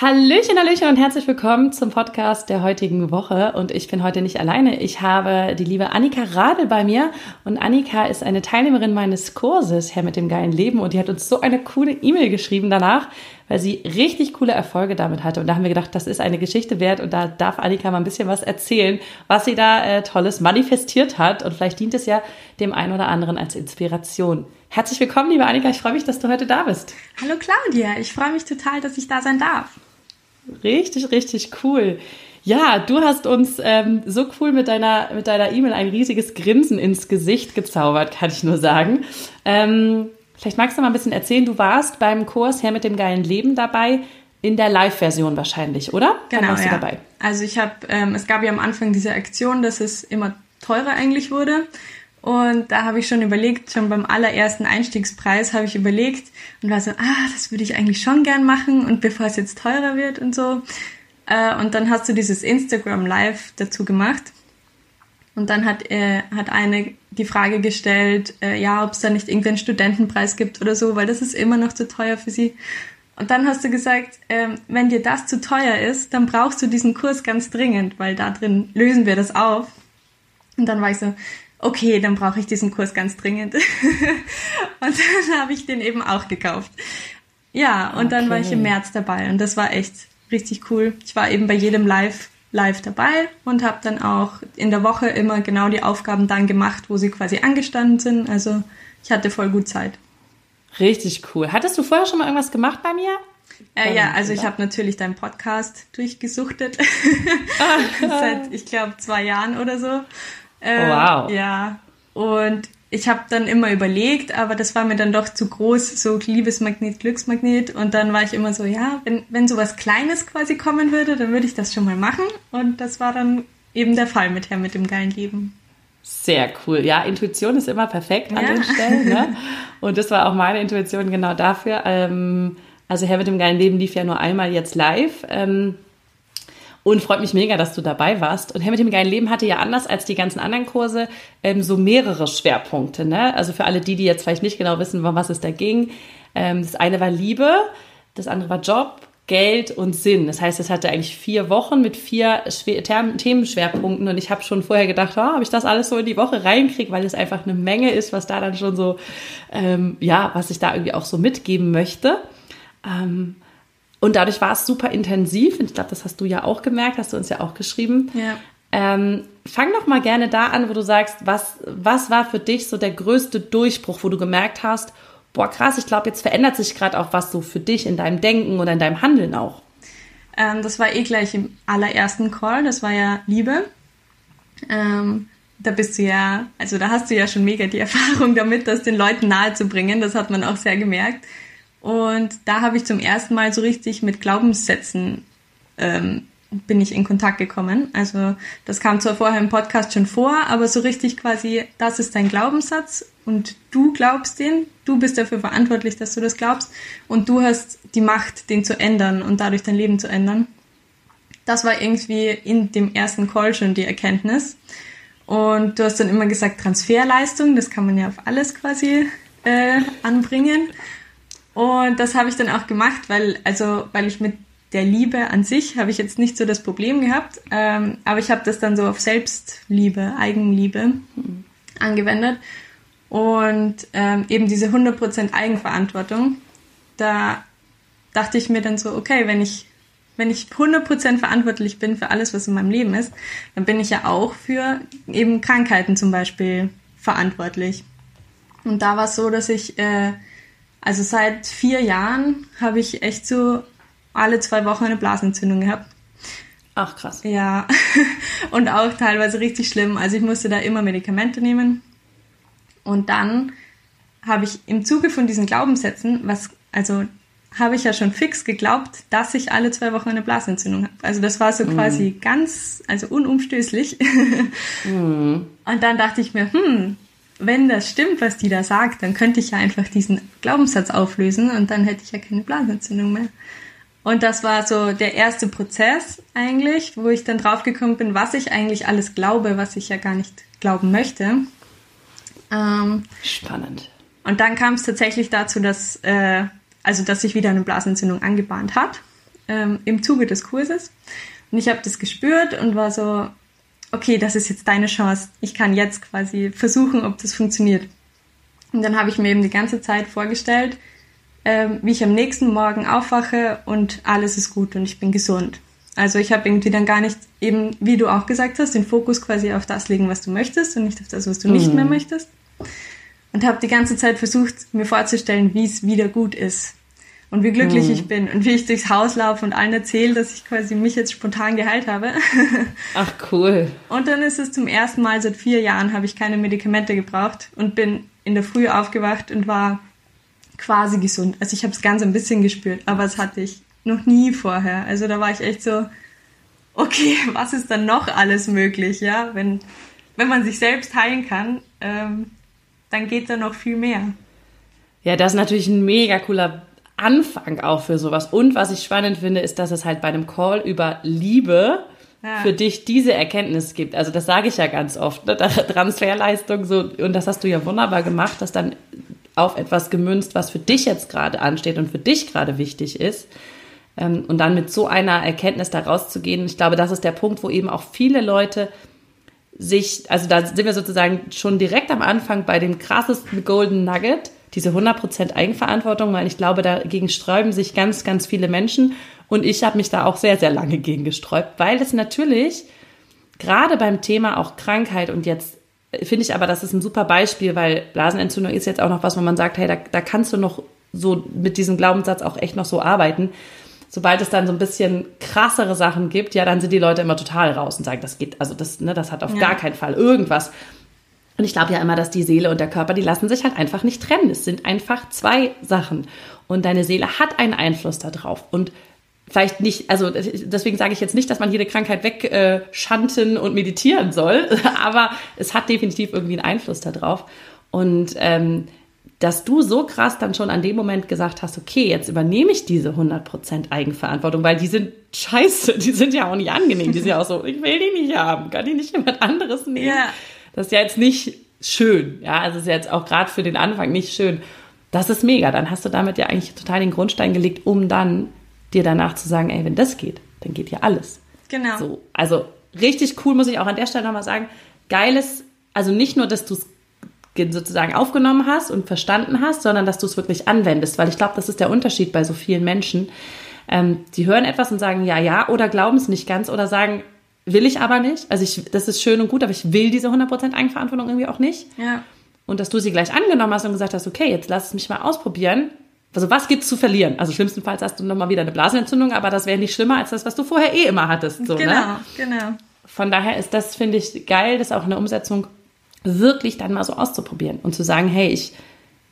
Hallöchen, Hallöchen und herzlich willkommen zum Podcast der heutigen Woche. Und ich bin heute nicht alleine. Ich habe die liebe Annika Radel bei mir. Und Annika ist eine Teilnehmerin meines Kurses Herr mit dem geilen Leben. Und die hat uns so eine coole E-Mail geschrieben danach, weil sie richtig coole Erfolge damit hatte. Und da haben wir gedacht, das ist eine Geschichte wert. Und da darf Annika mal ein bisschen was erzählen, was sie da äh, Tolles manifestiert hat. Und vielleicht dient es ja dem einen oder anderen als Inspiration. Herzlich willkommen, liebe Annika. Ich freue mich, dass du heute da bist. Hallo Claudia. Ich freue mich total, dass ich da sein darf. Richtig, richtig cool. Ja, du hast uns ähm, so cool mit deiner mit deiner E-Mail ein riesiges Grinsen ins Gesicht gezaubert, kann ich nur sagen. Ähm, vielleicht magst du mal ein bisschen erzählen. Du warst beim Kurs Her mit dem geilen Leben dabei in der Live-Version wahrscheinlich, oder? Genau, ja. Also ich habe, ähm, es gab ja am Anfang diese Aktion, dass es immer teurer eigentlich wurde. Und da habe ich schon überlegt, schon beim allerersten Einstiegspreis habe ich überlegt und war so, ah, das würde ich eigentlich schon gern machen und bevor es jetzt teurer wird und so. Äh, und dann hast du dieses Instagram Live dazu gemacht. Und dann hat, äh, hat eine die Frage gestellt, äh, ja, ob es da nicht irgendeinen Studentenpreis gibt oder so, weil das ist immer noch zu teuer für sie. Und dann hast du gesagt, äh, wenn dir das zu teuer ist, dann brauchst du diesen Kurs ganz dringend, weil da drin lösen wir das auf. Und dann war ich so, okay, dann brauche ich diesen Kurs ganz dringend. und dann habe ich den eben auch gekauft. Ja, und okay. dann war ich im März dabei und das war echt richtig cool. Ich war eben bei jedem Live live dabei und habe dann auch in der Woche immer genau die Aufgaben dann gemacht, wo sie quasi angestanden sind. Also ich hatte voll gut Zeit. Richtig cool. Hattest du vorher schon mal irgendwas gemacht bei mir? Äh, ja, also ich habe natürlich deinen Podcast durchgesuchtet. Seit, ich glaube, zwei Jahren oder so. Äh, wow. Ja. Und ich habe dann immer überlegt, aber das war mir dann doch zu groß, so Liebesmagnet, Glücksmagnet. Und dann war ich immer so, ja, wenn, wenn so was Kleines quasi kommen würde, dann würde ich das schon mal machen. Und das war dann eben der Fall mit Herr mit dem geilen Leben. Sehr cool. Ja, Intuition ist immer perfekt an ja. den Stellen. Ne? Und das war auch meine Intuition genau dafür. Ähm, also Herr mit dem geilen Leben lief ja nur einmal jetzt live. Und freut mich mega, dass du dabei warst. Und Herr mit dem geilen Leben hatte ja anders als die ganzen anderen Kurse ähm, so mehrere Schwerpunkte. Ne? Also für alle die, die jetzt vielleicht nicht genau wissen, um was es da ging. Ähm, das eine war Liebe, das andere war Job, Geld und Sinn. Das heißt, es hatte eigentlich vier Wochen mit vier Themenschwerpunkten und ich habe schon vorher gedacht, oh, ob ich das alles so in die Woche reinkriege, weil es einfach eine Menge ist, was da dann schon so, ähm, ja, was ich da irgendwie auch so mitgeben möchte. Ähm, und dadurch war es super intensiv. Und ich glaube, das hast du ja auch gemerkt, hast du uns ja auch geschrieben. Ja. Ähm, fang doch mal gerne da an, wo du sagst, was, was war für dich so der größte Durchbruch, wo du gemerkt hast, boah, krass, ich glaube, jetzt verändert sich gerade auch was so für dich in deinem Denken oder in deinem Handeln auch. Ähm, das war eh gleich im allerersten Call, das war ja Liebe. Ähm, da bist du ja, also da hast du ja schon mega die Erfahrung damit, das den Leuten nahezubringen. Das hat man auch sehr gemerkt. Und da habe ich zum ersten Mal so richtig mit Glaubenssätzen ähm, bin ich in Kontakt gekommen. Also das kam zwar vorher im Podcast schon vor, aber so richtig quasi, das ist dein Glaubenssatz und du glaubst den, du bist dafür verantwortlich, dass du das glaubst und du hast die Macht, den zu ändern und dadurch dein Leben zu ändern. Das war irgendwie in dem ersten Call schon die Erkenntnis. Und du hast dann immer gesagt, Transferleistung, das kann man ja auf alles quasi äh, anbringen. Und das habe ich dann auch gemacht, weil, also, weil ich mit der Liebe an sich habe ich jetzt nicht so das Problem gehabt, ähm, aber ich habe das dann so auf Selbstliebe, Eigenliebe angewendet. Und ähm, eben diese 100% Eigenverantwortung, da dachte ich mir dann so, okay, wenn ich, wenn ich 100% verantwortlich bin für alles, was in meinem Leben ist, dann bin ich ja auch für eben Krankheiten zum Beispiel verantwortlich. Und da war es so, dass ich, äh, also seit vier Jahren habe ich echt so alle zwei Wochen eine Blasenentzündung gehabt. Ach krass. Ja, und auch teilweise richtig schlimm. Also ich musste da immer Medikamente nehmen. Und dann habe ich im Zuge von diesen Glaubenssätzen, was, also habe ich ja schon fix geglaubt, dass ich alle zwei Wochen eine Blasenentzündung habe. Also das war so mm. quasi ganz, also unumstößlich. mm. Und dann dachte ich mir, hm, wenn das stimmt, was die da sagt, dann könnte ich ja einfach diesen Glaubenssatz auflösen und dann hätte ich ja keine Blasenentzündung mehr. Und das war so der erste Prozess eigentlich, wo ich dann draufgekommen bin, was ich eigentlich alles glaube, was ich ja gar nicht glauben möchte. Ähm, Spannend. Und dann kam es tatsächlich dazu, dass, äh, also dass sich wieder eine Blasenentzündung angebahnt hat ähm, im Zuge des Kurses. Und ich habe das gespürt und war so, okay, das ist jetzt deine Chance. Ich kann jetzt quasi versuchen, ob das funktioniert. Und dann habe ich mir eben die ganze Zeit vorgestellt, ähm, wie ich am nächsten Morgen aufwache und alles ist gut und ich bin gesund. Also ich habe irgendwie dann gar nicht eben, wie du auch gesagt hast, den Fokus quasi auf das legen, was du möchtest und nicht auf das, was du mhm. nicht mehr möchtest. Und habe die ganze Zeit versucht, mir vorzustellen, wie es wieder gut ist und wie glücklich mhm. ich bin und wie ich durchs Haus laufe und allen erzähle, dass ich quasi mich jetzt spontan geheilt habe. Ach cool. Und dann ist es zum ersten Mal seit vier Jahren habe ich keine Medikamente gebraucht und bin in der Früh aufgewacht und war quasi gesund. Also ich habe es ganz ein bisschen gespürt, aber es hatte ich noch nie vorher. Also da war ich echt so, okay, was ist dann noch alles möglich, ja? Wenn, wenn man sich selbst heilen kann, ähm, dann geht da noch viel mehr. Ja, das ist natürlich ein mega cooler Anfang auch für sowas. Und was ich spannend finde, ist, dass es halt bei einem Call über Liebe ja. für dich diese Erkenntnis gibt. Also das sage ich ja ganz oft, ne? Transferleistung so und das hast du ja wunderbar gemacht, dass dann auf etwas gemünzt, was für dich jetzt gerade ansteht und für dich gerade wichtig ist. Ähm, und dann mit so einer Erkenntnis da rauszugehen, ich glaube, das ist der Punkt, wo eben auch viele Leute sich, also da sind wir sozusagen schon direkt am Anfang bei dem krassesten Golden Nugget, diese 100% Eigenverantwortung, weil ich glaube, dagegen sträuben sich ganz, ganz viele Menschen. Und ich habe mich da auch sehr, sehr lange gegen gesträubt, weil es natürlich gerade beim Thema auch Krankheit und jetzt finde ich aber, das ist ein super Beispiel, weil Blasenentzündung ist jetzt auch noch was, wo man sagt, hey, da, da kannst du noch so mit diesem Glaubenssatz auch echt noch so arbeiten. Sobald es dann so ein bisschen krassere Sachen gibt, ja, dann sind die Leute immer total raus und sagen, das geht, also das, ne, das hat auf ja. gar keinen Fall irgendwas. Und ich glaube ja immer, dass die Seele und der Körper, die lassen sich halt einfach nicht trennen. Es sind einfach zwei Sachen. Und deine Seele hat einen Einfluss darauf. Und vielleicht nicht, also deswegen sage ich jetzt nicht, dass man jede Krankheit wegschanten und meditieren soll, aber es hat definitiv irgendwie einen Einfluss darauf. Und ähm, dass du so krass dann schon an dem Moment gesagt hast, okay, jetzt übernehme ich diese 100% Eigenverantwortung, weil die sind scheiße, die sind ja auch nicht angenehm, die sind ja auch so, ich will die nicht haben, kann die nicht jemand anderes nehmen? Ja. Das ist ja jetzt nicht schön, ja, also ist ja jetzt auch gerade für den Anfang nicht schön. Das ist mega, dann hast du damit ja eigentlich total den Grundstein gelegt, um dann dir danach zu sagen, ey, wenn das geht, dann geht ja alles. Genau. So, also richtig cool, muss ich auch an der Stelle nochmal sagen. Geiles, also nicht nur, dass du es sozusagen aufgenommen hast und verstanden hast, sondern dass du es wirklich anwendest, weil ich glaube, das ist der Unterschied bei so vielen Menschen. Ähm, die hören etwas und sagen ja, ja oder glauben es nicht ganz oder sagen, will ich aber nicht. Also ich, das ist schön und gut, aber ich will diese 100% Eigenverantwortung irgendwie auch nicht. Ja. Und dass du sie gleich angenommen hast und gesagt hast, okay, jetzt lass es mich mal ausprobieren also was gibt's zu verlieren? Also schlimmstenfalls hast du nochmal wieder eine Blasenentzündung, aber das wäre nicht schlimmer als das, was du vorher eh immer hattest. So, genau, ne? genau. Von daher ist das, finde ich, geil, das auch in der Umsetzung wirklich dann mal so auszuprobieren und zu sagen, hey, ich,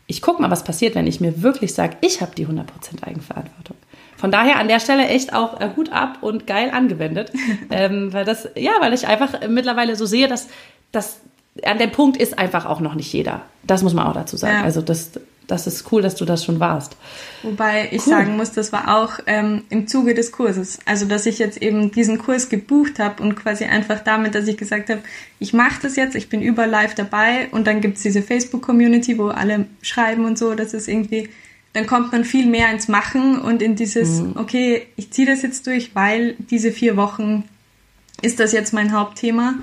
ich guck mal, was passiert, wenn ich mir wirklich sage, ich habe die 100% Eigenverantwortung. Von daher an der Stelle echt auch äh, Hut ab und geil angewendet, ähm, weil das, ja, weil ich einfach mittlerweile so sehe, dass, dass an dem Punkt ist einfach auch noch nicht jeder. Das muss man auch dazu sagen. Ja. Also das, das ist cool, dass du das schon warst. Wobei ich cool. sagen muss, das war auch ähm, im Zuge des Kurses. Also, dass ich jetzt eben diesen Kurs gebucht habe und quasi einfach damit, dass ich gesagt habe, ich mache das jetzt, ich bin über live dabei und dann gibt's diese Facebook-Community, wo alle schreiben und so, das ist irgendwie, dann kommt man viel mehr ins Machen und in dieses, mhm. okay, ich ziehe das jetzt durch, weil diese vier Wochen ist das jetzt mein Hauptthema.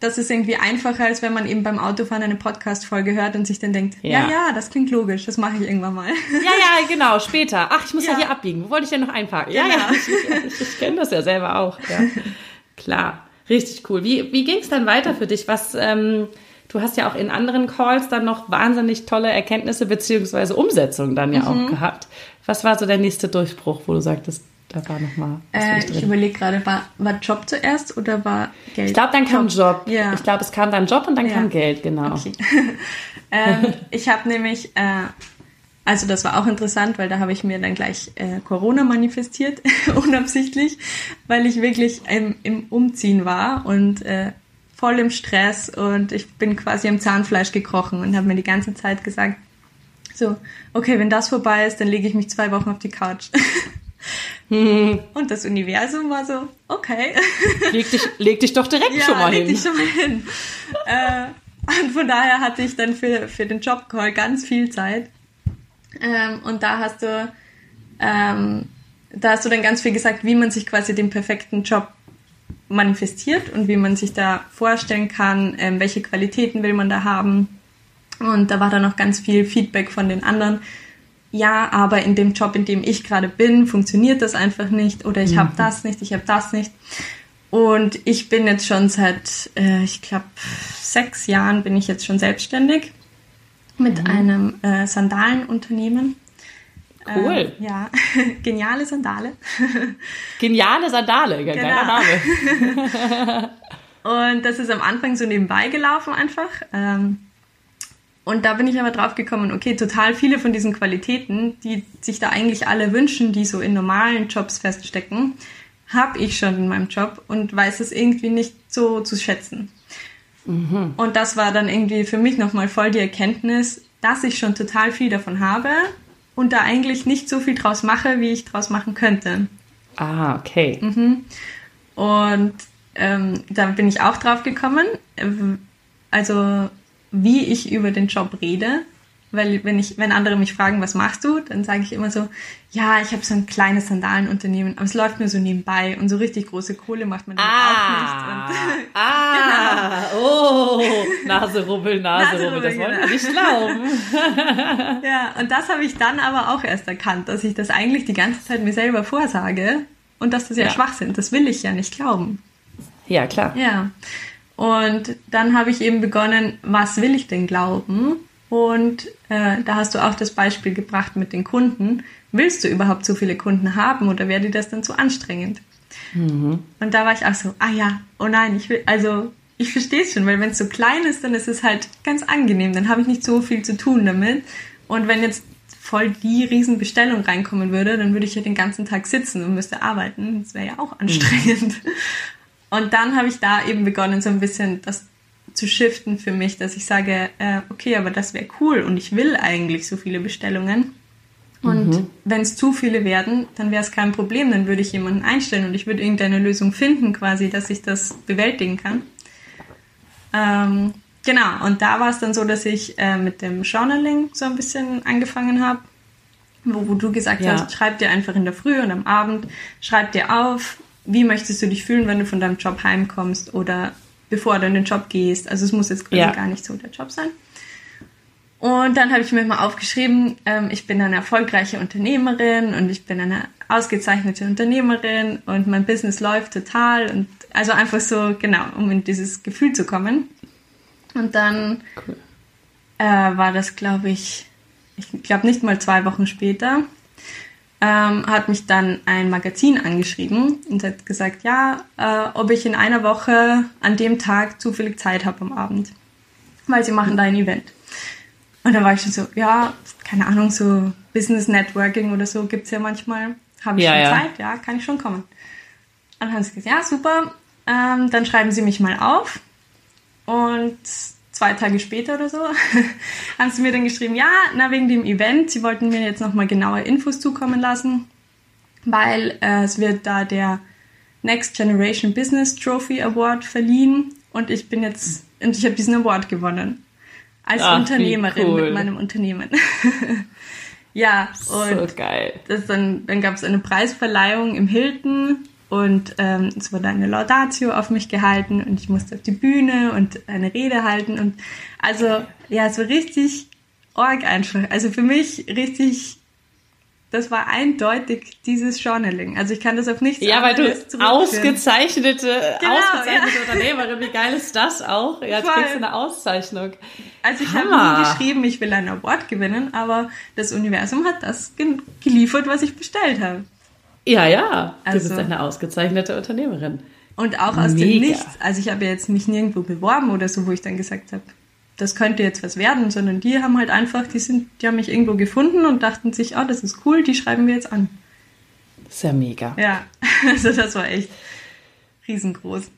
das ist irgendwie einfacher, als wenn man eben beim Autofahren eine Podcast-Folge hört und sich dann denkt, ja. ja, ja, das klingt logisch, das mache ich irgendwann mal. Ja, ja, genau, später. Ach, ich muss ja, ja hier abbiegen. Wo wollte ich denn noch einparken? Ja, genau. ja, ich, ich kenne das ja selber auch. Ja. Klar, richtig cool. Wie, wie ging es dann weiter für dich? Was, ähm, du hast ja auch in anderen Calls dann noch wahnsinnig tolle Erkenntnisse beziehungsweise Umsetzungen dann ja mhm. auch gehabt. Was war so der nächste Durchbruch, wo du sagtest, da war nochmal. Äh, ich überlege gerade, war, war Job zuerst oder war Geld? Ich glaube, dann kam Job. Job. Ja. Ich glaube, es kam dann Job und dann ja. kam Geld, genau. Okay. ähm, ich habe nämlich, äh, also das war auch interessant, weil da habe ich mir dann gleich äh, Corona manifestiert, unabsichtlich, weil ich wirklich im, im Umziehen war und äh, voll im Stress und ich bin quasi am Zahnfleisch gekrochen und habe mir die ganze Zeit gesagt, so, okay, wenn das vorbei ist, dann lege ich mich zwei Wochen auf die Couch. Und das Universum war so, okay. Leg dich, leg dich doch direkt ja, schon mal leg hin. Dich schon mal hin. äh, und von daher hatte ich dann für, für den Jobcall ganz viel Zeit. Ähm, und da hast du, ähm, da hast du dann ganz viel gesagt, wie man sich quasi den perfekten Job manifestiert und wie man sich da vorstellen kann, ähm, welche Qualitäten will man da haben. Und da war dann noch ganz viel Feedback von den anderen, ja, aber in dem Job, in dem ich gerade bin, funktioniert das einfach nicht oder ich mhm. habe das nicht, ich habe das nicht. Und ich bin jetzt schon seit, äh, ich glaube, sechs Jahren bin ich jetzt schon selbstständig mit mhm. einem äh, Sandalenunternehmen. Cool. Äh, ja, geniale Sandale. Geniale Sandale, genau. geiler Name. Und das ist am Anfang so nebenbei gelaufen einfach. Ähm, und da bin ich aber drauf gekommen, okay, total viele von diesen Qualitäten, die sich da eigentlich alle wünschen, die so in normalen Jobs feststecken, habe ich schon in meinem Job und weiß es irgendwie nicht so zu schätzen. Mhm. Und das war dann irgendwie für mich nochmal voll die Erkenntnis, dass ich schon total viel davon habe und da eigentlich nicht so viel draus mache, wie ich draus machen könnte. Ah, okay. Mhm. Und ähm, da bin ich auch drauf gekommen. Also wie ich über den Job rede. Weil wenn ich, wenn andere mich fragen, was machst du, dann sage ich immer so, ja, ich habe so ein kleines Sandalenunternehmen, aber es läuft mir so nebenbei und so richtig große Kohle macht man damit ah, auch nicht. Und, ah, genau. oh, Nase rubbeln, Nase, rubbeln, das wollen wir genau. nicht glauben. ja, und das habe ich dann aber auch erst erkannt, dass ich das eigentlich die ganze Zeit mir selber vorsage und dass das ja, ja. Schwachsinn. Das will ich ja nicht glauben. Ja, klar. Ja. Und dann habe ich eben begonnen, was will ich denn glauben? Und äh, da hast du auch das Beispiel gebracht mit den Kunden. Willst du überhaupt so viele Kunden haben oder wäre dir das dann zu anstrengend? Mhm. Und da war ich auch so, ah ja, oh nein, ich will, also ich verstehe es schon, weil wenn es so klein ist, dann ist es halt ganz angenehm. Dann habe ich nicht so viel zu tun damit. Und wenn jetzt voll die Riesenbestellung reinkommen würde, dann würde ich ja den ganzen Tag sitzen und müsste arbeiten. Das wäre ja auch anstrengend. Mhm. Und dann habe ich da eben begonnen, so ein bisschen das zu shiften für mich, dass ich sage, äh, okay, aber das wäre cool und ich will eigentlich so viele Bestellungen. Und mhm. wenn es zu viele werden, dann wäre es kein Problem, dann würde ich jemanden einstellen und ich würde irgendeine Lösung finden, quasi, dass ich das bewältigen kann. Ähm, genau, und da war es dann so, dass ich äh, mit dem Journaling so ein bisschen angefangen habe, wo, wo du gesagt ja. hast, schreib dir einfach in der Früh und am Abend, schreib dir auf, wie möchtest du dich fühlen, wenn du von deinem Job heimkommst oder bevor du in den Job gehst. Also es muss jetzt quasi ja. gar nicht so der Job sein. Und dann habe ich mir mal aufgeschrieben, ähm, ich bin eine erfolgreiche Unternehmerin und ich bin eine ausgezeichnete Unternehmerin und mein Business läuft total und also einfach so, genau, um in dieses Gefühl zu kommen. Und dann cool. äh, war das, glaube ich, ich glaube nicht mal zwei Wochen später, ähm, hat mich dann ein Magazin angeschrieben und hat gesagt, ja, äh, ob ich in einer Woche an dem Tag zufällig Zeit habe am Abend, weil sie machen da ein Event. Und dann war ich schon so, ja, keine Ahnung, so Business Networking oder so gibt's ja manchmal. Habe ich ja, schon ja. Zeit? Ja, kann ich schon kommen. Und dann haben sie gesagt, ja, super, ähm, dann schreiben Sie mich mal auf. Und zwei Tage später oder so, haben sie mir dann geschrieben, ja, na wegen dem Event, sie wollten mir jetzt nochmal genaue Infos zukommen lassen, weil äh, es wird da der Next Generation Business Trophy Award verliehen und ich bin jetzt, und ich habe diesen Award gewonnen. Als Ach, Unternehmerin cool. mit meinem Unternehmen. ja, und so geil. Das dann, dann gab es eine Preisverleihung im Hilton und ähm, es wurde eine Laudatio auf mich gehalten und ich musste auf die Bühne und eine Rede halten und also ja, so richtig org einfach. Also für mich richtig das war eindeutig dieses Journaling. Also ich kann das auf nichts Ja, weil du ausgezeichnete, genau, ausgezeichnete ja. Unternehmerin, wie geil ist das auch? Ja, jetzt Voll. kriegst du eine Auszeichnung. Also ich habe nie geschrieben, ich will ein Award gewinnen, aber das Universum hat das geliefert, was ich bestellt habe. Ja, ja. Du also, bist eine ausgezeichnete Unternehmerin. Und auch aus Mega. dem Nichts. Also ich habe jetzt mich nirgendwo beworben oder so, wo ich dann gesagt habe, das könnte jetzt was werden, sondern die haben halt einfach, die sind, die haben mich irgendwo gefunden und dachten sich, oh, das ist cool, die schreiben wir jetzt an. Sehr mega. Ja, also das war echt riesengroß.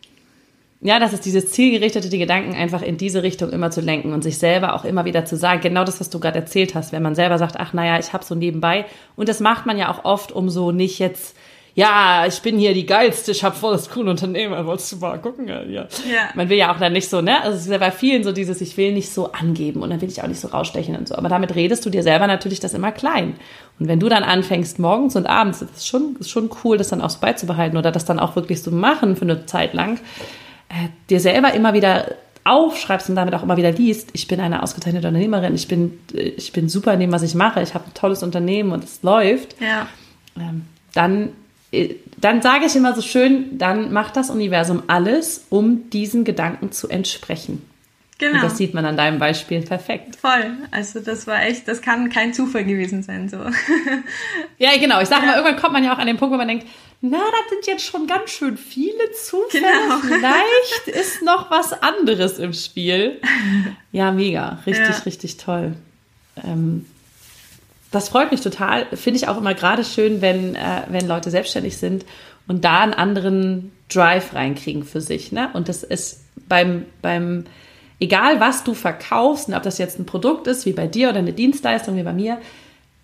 Ja, das ist dieses zielgerichtete, die Gedanken einfach in diese Richtung immer zu lenken und sich selber auch immer wieder zu sagen, genau das, was du gerade erzählt hast, wenn man selber sagt, ach naja, ich habe so nebenbei. Und das macht man ja auch oft, um so nicht jetzt ja, ich bin hier die geilste, ich habe voll das coole Unternehmen, wolltest du mal gucken? Ja. ja. Man will ja auch dann nicht so, ne? Also es ist ja bei vielen so dieses, ich will nicht so angeben und dann will ich auch nicht so rausstechen und so. Aber damit redest du dir selber natürlich das immer klein. Und wenn du dann anfängst, morgens und abends, das ist schon, ist schon cool, das dann auch so beizubehalten oder das dann auch wirklich so machen für eine Zeit lang, äh, dir selber immer wieder aufschreibst und damit auch immer wieder liest, ich bin eine ausgezeichnete Unternehmerin, ich bin, ich bin super in dem, was ich mache, ich habe ein tolles Unternehmen und es läuft, ja. ähm, dann dann sage ich immer so schön, dann macht das Universum alles, um diesen Gedanken zu entsprechen. Genau. Und das sieht man an deinem Beispiel perfekt. Voll. Also das war echt, das kann kein Zufall gewesen sein. So. ja, genau. Ich sage ja. mal, irgendwann kommt man ja auch an den Punkt, wo man denkt, na, das sind jetzt schon ganz schön viele Zufälle. Genau. Vielleicht ist noch was anderes im Spiel. Ja, mega. Richtig, ja. richtig toll. Ähm, das freut mich total. Finde ich auch immer gerade schön, wenn, äh, wenn Leute selbstständig sind und da einen anderen Drive reinkriegen für sich. Ne? Und das ist beim, beim, egal was du verkaufst, ob das jetzt ein Produkt ist, wie bei dir oder eine Dienstleistung wie bei mir,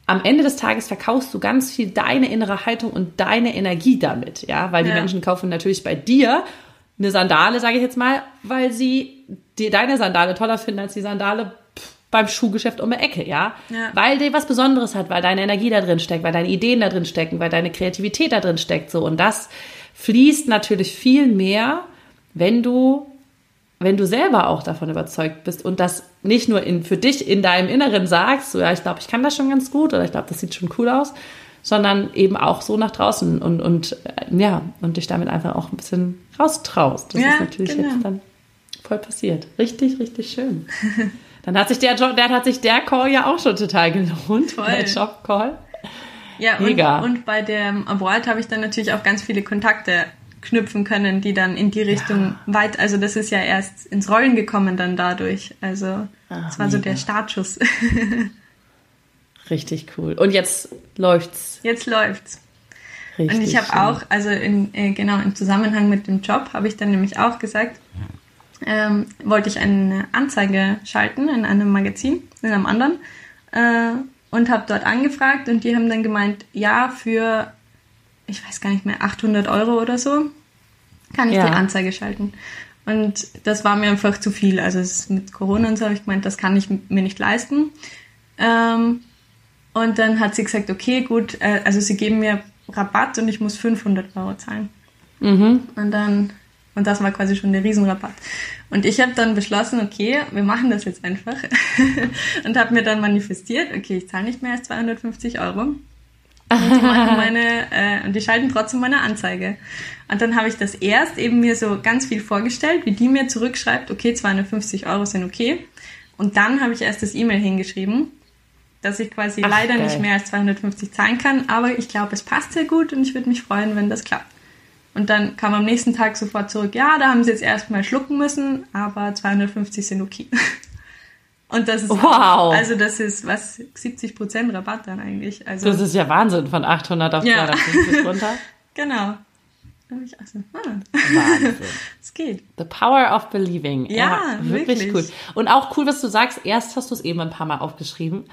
am Ende des Tages verkaufst du ganz viel deine innere Haltung und deine Energie damit, ja, weil die ja. Menschen kaufen natürlich bei dir eine Sandale, sage ich jetzt mal, weil sie die, deine Sandale toller finden als die Sandale beim Schuhgeschäft um die Ecke, ja? ja? Weil der was Besonderes hat, weil deine Energie da drin steckt, weil deine Ideen da drin stecken, weil deine Kreativität da drin steckt, so. Und das fließt natürlich viel mehr, wenn du, wenn du selber auch davon überzeugt bist und das nicht nur in, für dich in deinem Inneren sagst, so, ja, ich glaube, ich kann das schon ganz gut oder ich glaube, das sieht schon cool aus, sondern eben auch so nach draußen und, und, äh, ja, und dich damit einfach auch ein bisschen raustraust. Das ja, ist natürlich genau. jetzt dann voll passiert. Richtig, richtig schön. Dann hat sich der, der hat sich der Call ja auch schon total gelohnt, Voll. der Job-Call. Ja, Mega. Und, und bei dem Award habe ich dann natürlich auch ganz viele Kontakte knüpfen können, die dann in die Richtung ja. weit, also das ist ja erst ins Rollen gekommen dann dadurch. Also Ach, das war mega. so der Startschuss. Richtig cool. Und jetzt läuft's. Jetzt läuft's. Richtig und ich habe auch, also in, äh, genau im Zusammenhang mit dem Job habe ich dann nämlich auch gesagt, ähm, wollte ich eine Anzeige schalten in einem Magazin, in einem anderen, äh, und habe dort angefragt und die haben dann gemeint, ja, für, ich weiß gar nicht mehr, 800 Euro oder so, kann ich ja. die Anzeige schalten. Und das war mir einfach zu viel. Also mit Corona und so habe ich gemeint, das kann ich mir nicht leisten. Ähm, und dann hat sie gesagt, okay, gut, äh, also sie geben mir Rabatt und ich muss 500 Euro zahlen. Mhm. Und dann und das war quasi schon der Riesenrabatt. Und ich habe dann beschlossen, okay, wir machen das jetzt einfach. und habe mir dann manifestiert, okay, ich zahle nicht mehr als 250 Euro. Und die, machen meine, äh, und die schalten trotzdem meine Anzeige. Und dann habe ich das erst eben mir so ganz viel vorgestellt, wie die mir zurückschreibt, okay, 250 Euro sind okay. Und dann habe ich erst das E-Mail hingeschrieben, dass ich quasi Ach, leider geil. nicht mehr als 250 zahlen kann, aber ich glaube, es passt sehr gut und ich würde mich freuen, wenn das klappt. Und dann kam am nächsten Tag sofort zurück, ja, da haben sie jetzt erstmal schlucken müssen, aber 250 sind okay. Und das ist, wow. also das ist was, 70 Prozent Rabatt dann eigentlich. Also, das ist ja Wahnsinn, von 800 auf ja. 250 runter. genau. Da ich auch so, ah. Wahnsinn. Es geht. The power of believing. Ja, ja wirklich, wirklich cool. Und auch cool, was du sagst, erst hast du es eben ein paar Mal aufgeschrieben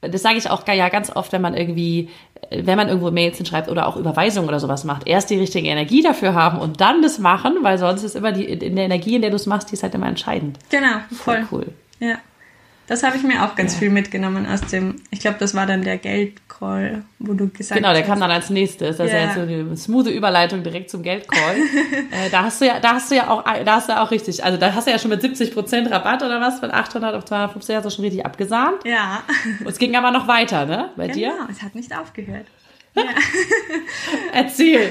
das sage ich auch ja ganz oft, wenn man irgendwie, wenn man irgendwo Mails hinschreibt oder auch Überweisungen oder sowas macht, erst die richtige Energie dafür haben und dann das machen, weil sonst ist immer die in der Energie, in der du es machst, die ist halt immer entscheidend. Genau, voll. voll cool. Ja. Das habe ich mir auch ganz ja. viel mitgenommen aus dem, ich glaube, das war dann der Geldcall, wo du gesagt hast. Genau, der hast. kam dann als nächstes. Das ja. ist ja jetzt so eine smooth Überleitung direkt zum Geldcall. äh, da hast du ja, da hast du ja auch, da hast du auch richtig, also da hast du ja schon mit 70 Prozent Rabatt oder was, von 800 auf 250 hast du schon richtig abgesahnt. Ja. Und es ging aber noch weiter, ne, bei genau, dir? Genau, es hat nicht aufgehört. Ja. erzähl,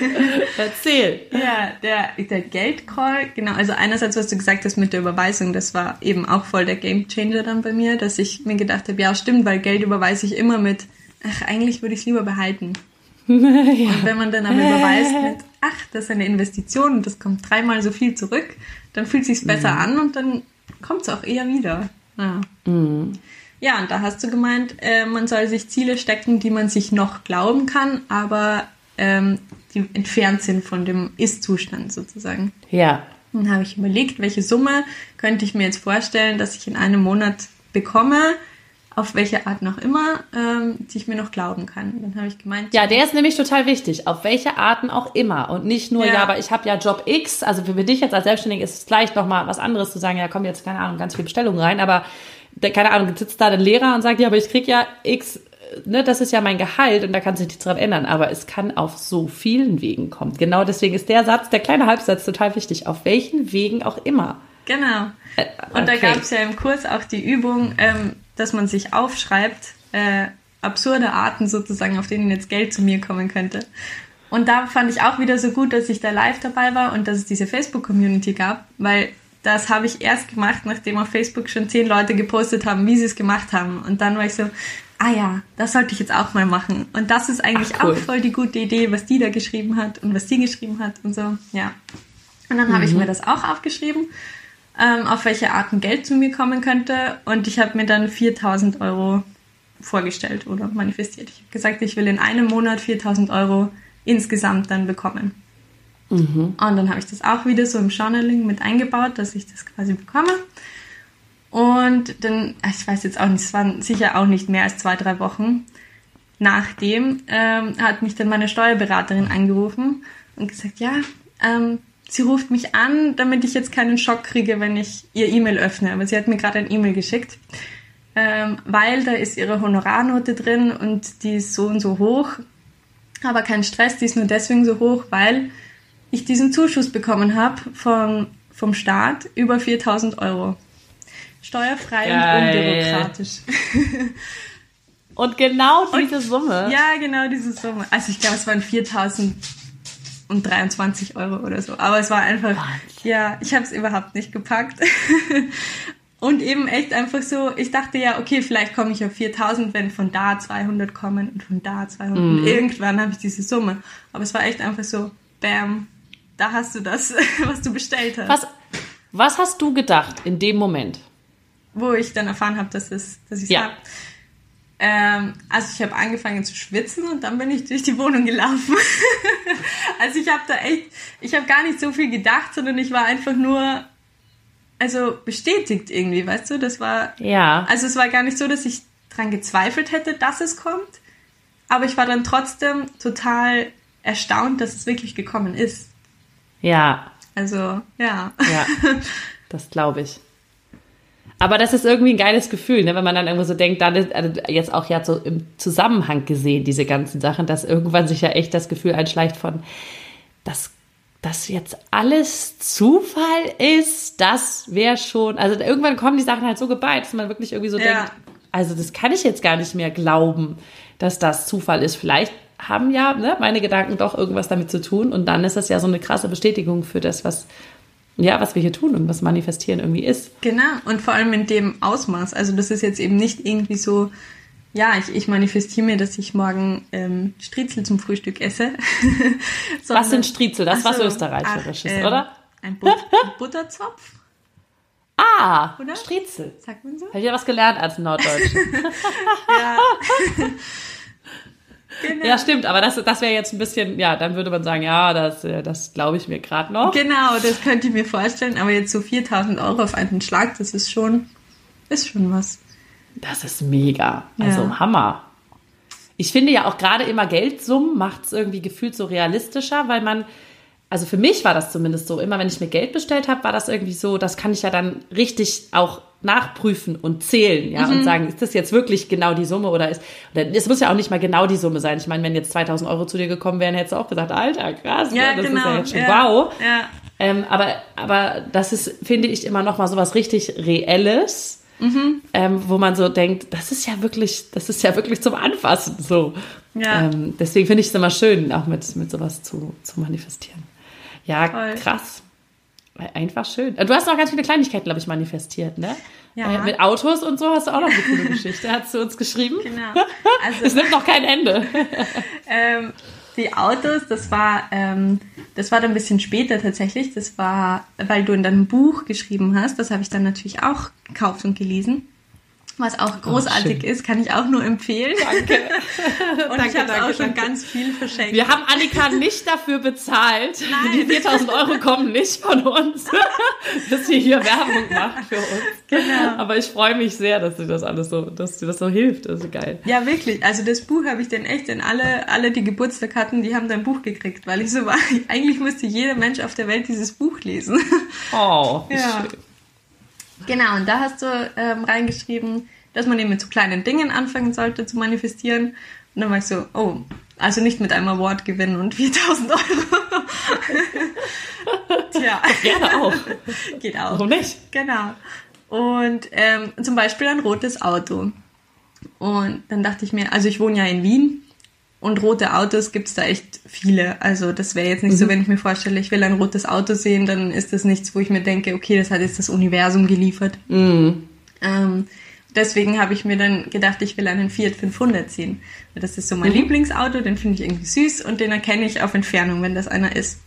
erzähl. Ja, der, der Geldcall, genau, also einerseits, was du gesagt hast mit der Überweisung, das war eben auch voll der Gamechanger dann bei mir, dass ich mir gedacht habe, ja stimmt, weil Geld überweise ich immer mit, ach, eigentlich würde ich es lieber behalten. ja. Und wenn man dann aber überweist mit, ach, das ist eine Investition und das kommt dreimal so viel zurück, dann fühlt es sich besser mhm. an und dann kommt es auch eher wieder. Ja. Mhm. Ja, und da hast du gemeint, äh, man soll sich Ziele stecken, die man sich noch glauben kann, aber ähm, die entfernt sind von dem Ist-Zustand sozusagen. Ja. Dann habe ich überlegt, welche Summe könnte ich mir jetzt vorstellen, dass ich in einem Monat bekomme, auf welche Art noch immer, ähm, die ich mir noch glauben kann. Dann habe ich gemeint. Ja, der ist nämlich total wichtig. Auf welche Arten auch immer. Und nicht nur, ja, ja aber ich habe ja Job X. Also für dich jetzt als Selbstständige ist es vielleicht nochmal was anderes zu sagen, ja, kommen jetzt, keine Ahnung, ganz viele Bestellungen rein. Aber der, keine Ahnung, sitzt da der Lehrer und sagt, ja, aber ich krieg ja X, ne, das ist ja mein Gehalt und da kann sich nichts dran ändern. Aber es kann auf so vielen Wegen kommen. Genau deswegen ist der Satz, der kleine Halbsatz total wichtig. Auf welchen Wegen auch immer. Genau. Äh, und okay. da gab es ja im Kurs auch die Übung, ähm, dass man sich aufschreibt, äh, absurde Arten sozusagen, auf denen jetzt Geld zu mir kommen könnte. Und da fand ich auch wieder so gut, dass ich da live dabei war und dass es diese Facebook-Community gab, weil das habe ich erst gemacht, nachdem auf Facebook schon zehn Leute gepostet haben, wie sie es gemacht haben. Und dann war ich so, ah ja, das sollte ich jetzt auch mal machen. Und das ist eigentlich Ach, cool. auch voll die gute Idee, was die da geschrieben hat und was sie geschrieben hat und so. Ja. Und dann mhm. habe ich mhm. mir das auch aufgeschrieben, ähm, auf welche Arten Geld zu mir kommen könnte. Und ich habe mir dann 4000 Euro vorgestellt oder manifestiert. Ich habe gesagt, ich will in einem Monat 4000 Euro insgesamt dann bekommen. Mhm. Und dann habe ich das auch wieder so im Journaling mit eingebaut, dass ich das quasi bekomme. Und dann, ich weiß jetzt auch nicht, es waren sicher auch nicht mehr als zwei, drei Wochen. Nachdem ähm, hat mich dann meine Steuerberaterin angerufen und gesagt, ja, ähm, sie ruft mich an, damit ich jetzt keinen Schock kriege, wenn ich ihr E-Mail öffne. Aber sie hat mir gerade ein E-Mail geschickt, ähm, weil da ist ihre Honorarnote drin und die ist so und so hoch. Aber kein Stress, die ist nur deswegen so hoch, weil ich diesen Zuschuss bekommen habe vom, vom Staat über 4000 Euro. Steuerfrei Geil. und unbürokratisch. Und genau diese und, Summe. Ja, genau diese Summe. Also ich glaube, es waren 4023 Euro oder so. Aber es war einfach, Wahnsinn. ja, ich habe es überhaupt nicht gepackt. und eben echt einfach so, ich dachte ja, okay, vielleicht komme ich auf 4000, wenn von da 200 kommen und von da 200. Mhm. Irgendwann habe ich diese Summe. Aber es war echt einfach so, bam, da hast du das, was du bestellt hast. Was, was hast du gedacht in dem Moment? Wo ich dann erfahren habe, dass, es, dass ich es ja. habe. Ähm, also ich habe angefangen zu schwitzen und dann bin ich durch die Wohnung gelaufen. also ich habe da echt, ich habe gar nicht so viel gedacht, sondern ich war einfach nur, also bestätigt irgendwie, weißt du, das war, ja. Also es war gar nicht so, dass ich dran gezweifelt hätte, dass es kommt, aber ich war dann trotzdem total erstaunt, dass es wirklich gekommen ist. Ja. Also, ja. Ja, das glaube ich. Aber das ist irgendwie ein geiles Gefühl, ne? wenn man dann irgendwo so denkt, dann ist, also jetzt auch ja so im Zusammenhang gesehen, diese ganzen Sachen, dass irgendwann sich ja echt das Gefühl einschleicht von, dass das jetzt alles Zufall ist, das wäre schon, also irgendwann kommen die Sachen halt so geballt, dass man wirklich irgendwie so ja. denkt, also das kann ich jetzt gar nicht mehr glauben, dass das Zufall ist. Vielleicht haben ja ne, meine Gedanken doch irgendwas damit zu tun. Und dann ist das ja so eine krasse Bestätigung für das, was, ja, was wir hier tun und was Manifestieren irgendwie ist. Genau, und vor allem in dem Ausmaß. Also das ist jetzt eben nicht irgendwie so, ja, ich, ich manifestiere mir, dass ich morgen ähm, Striezel zum Frühstück esse. was sind Striezel? Das ist was Österreichisches, ach, ähm, oder? Ein, But ein Butterzopf. Ah, oder? Striezel. Sagt man so? Habe ich ja was gelernt als Norddeutsche. ja. Genau. Ja, stimmt, aber das, das wäre jetzt ein bisschen, ja, dann würde man sagen, ja, das, äh, das glaube ich mir gerade noch. Genau, das könnte ich mir vorstellen, aber jetzt so 4000 Euro auf einen Schlag, das ist schon, ist schon was. Das ist mega, also ja. Hammer. Ich finde ja auch gerade immer Geldsummen macht es irgendwie gefühlt so realistischer, weil man, also für mich war das zumindest so, immer wenn ich mir Geld bestellt habe, war das irgendwie so, das kann ich ja dann richtig auch nachprüfen und zählen, ja, mhm. und sagen, ist das jetzt wirklich genau die Summe oder ist, oder es muss ja auch nicht mal genau die Summe sein. Ich meine, wenn jetzt 2000 Euro zu dir gekommen wären, hättest du auch gesagt, Alter, krass, ja, das genau. ist ja genau. jetzt schon ja. wow. Ja. Ähm, aber, aber das ist, finde ich, immer noch mal so was richtig Reelles, mhm. ähm, wo man so denkt, das ist ja wirklich, das ist ja wirklich zum Anfassen, so. Ähm, deswegen finde ich es immer schön, auch mit, mit sowas zu, zu manifestieren. Ja, Voll. krass. Einfach schön. Du hast noch ganz viele Kleinigkeiten, glaube ich, manifestiert, ne? Ja. Äh, mit Autos und so hast du auch noch eine coole Geschichte, hast du uns geschrieben. Genau. Also, es nimmt noch kein Ende. ähm, die Autos, das war, ähm, das war dann ein bisschen später tatsächlich. Das war, weil du in deinem Buch geschrieben hast. Das habe ich dann natürlich auch gekauft und gelesen was auch großartig oh, ist, kann ich auch nur empfehlen. Danke. und danke, ich habe auch schon danke. ganz viel verschenkt. Wir haben Annika nicht dafür bezahlt. Nein. Die 4000 Euro kommen nicht von uns, dass sie hier Werbung macht für uns. Genau. Aber ich freue mich sehr, dass dir das alles so, dass dir das so hilft. Das ist geil. Ja, wirklich. Also das Buch habe ich dann echt, denn alle, alle, die Geburtstag hatten, die haben dein Buch gekriegt, weil ich so war. Eigentlich musste jeder Mensch auf der Welt dieses Buch lesen. Oh, ja. schön. Genau, und da hast du ähm, reingeschrieben, dass man eben mit so kleinen Dingen anfangen sollte zu manifestieren. Und dann war ich so, oh, also nicht mit einem Award gewinnen und 4000 Euro. Tja. Gerne auch. Geht auch. Warum nicht? Genau. Und ähm, zum Beispiel ein rotes Auto. Und dann dachte ich mir, also ich wohne ja in Wien und rote Autos gibt es da echt viele. Also das wäre jetzt nicht mhm. so, wenn ich mir vorstelle, ich will ein rotes Auto sehen, dann ist das nichts, wo ich mir denke, okay, das hat jetzt das Universum geliefert. Mhm. Ähm, deswegen habe ich mir dann gedacht, ich will einen Fiat 500 ziehen. Das ist so mein mhm. Lieblingsauto, den finde ich irgendwie süß und den erkenne ich auf Entfernung, wenn das einer ist.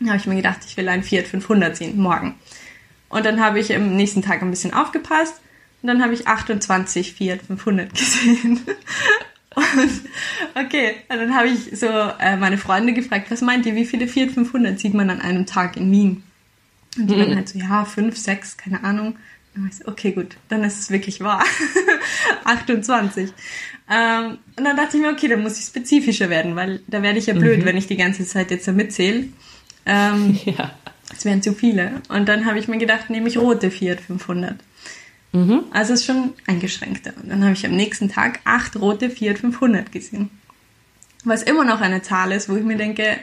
Dann habe ich mir gedacht, ich will einen Fiat 500 ziehen, morgen. Und dann habe ich am nächsten Tag ein bisschen aufgepasst und dann habe ich 28 Fiat 500 gesehen. Und okay, und dann habe ich so äh, meine Freunde gefragt, was meint ihr, wie viele Fiat 500 sieht man an einem Tag in Wien? Und die mhm. waren halt so, ja, fünf, sechs, keine Ahnung. Dann ich so, okay, gut, dann ist es wirklich wahr. 28. Ähm, und dann dachte ich mir, okay, dann muss ich spezifischer werden, weil da werde ich ja blöd, mhm. wenn ich die ganze Zeit jetzt da mitzähle. Ähm, ja. Es wären zu viele. Und dann habe ich mir gedacht, nehme ich rote Fiat 500. Mhm. Also ist schon eingeschränkter. Und dann habe ich am nächsten Tag acht rote Fiat 500 gesehen. Was immer noch eine Zahl ist, wo ich mir denke,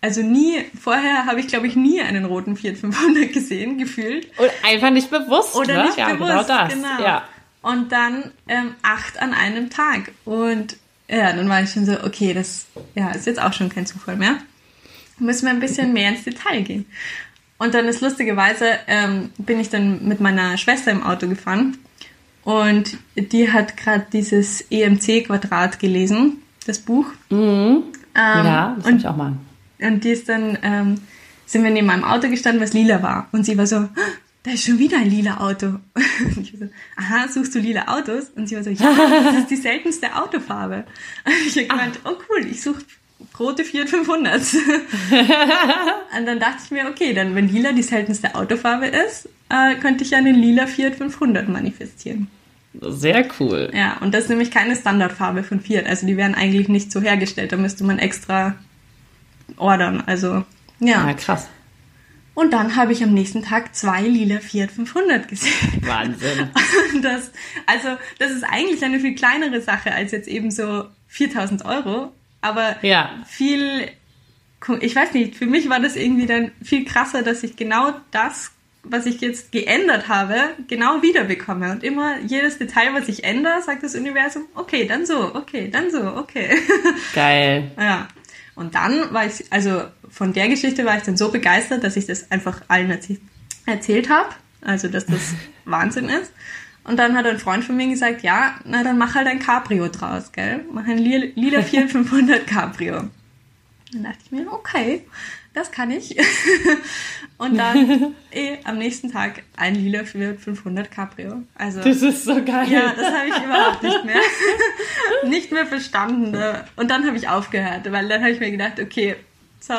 also nie, vorher habe ich glaube ich nie einen roten Fiat 500 gesehen, gefühlt. Oder einfach nicht bewusst. Oder ne? nicht ja, genau bewusst, genau das. Genau. Ja. Und dann ähm, acht an einem Tag. Und ja, dann war ich schon so, okay, das ja, ist jetzt auch schon kein Zufall mehr. Müssen wir ein bisschen mehr ins Detail gehen. Und dann ist lustigerweise, ähm, bin ich dann mit meiner Schwester im Auto gefahren und die hat gerade dieses EMC-Quadrat gelesen, das Buch. Mhm. Ähm, ja, das und, ich auch mal. Und die ist dann, ähm, sind wir neben meinem Auto gestanden, was lila war. Und sie war so, ah, da ist schon wieder ein lila Auto. Und ich war so, aha, suchst du lila Autos? Und sie war so, ja, das ist die seltenste Autofarbe. Und ich habe gemeint, oh cool, ich suche rote Fiat 500. und dann dachte ich mir, okay, dann wenn lila die seltenste Autofarbe ist, äh, könnte ich ja einen lila Fiat 500 manifestieren. Sehr cool. Ja, und das ist nämlich keine Standardfarbe von Fiat. Also die werden eigentlich nicht so hergestellt. Da müsste man extra ordern. Also, ja. Ja, krass. Und dann habe ich am nächsten Tag zwei lila Fiat 500 gesehen. Wahnsinn. Das, also, das ist eigentlich eine viel kleinere Sache als jetzt eben so 4000 Euro. Aber ja. viel, ich weiß nicht, für mich war das irgendwie dann viel krasser, dass ich genau das, was ich jetzt geändert habe, genau wiederbekomme. Und immer jedes Detail, was ich ändere, sagt das Universum, okay, dann so, okay, dann so, okay. Geil. ja. Und dann war ich, also von der Geschichte war ich dann so begeistert, dass ich das einfach allen erzählt, erzählt habe. Also, dass das Wahnsinn ist. Und dann hat ein Freund von mir gesagt, ja, na dann mach halt ein Cabrio draus, gell? Mach ein lila 4500 Cabrio. Dann dachte ich mir, okay, das kann ich. Und dann eh, am nächsten Tag ein lila 500 Cabrio. Also, das ist so geil. Ja, das habe ich überhaupt nicht mehr, nicht mehr verstanden. Ne? Und dann habe ich aufgehört, weil dann habe ich mir gedacht, okay, so.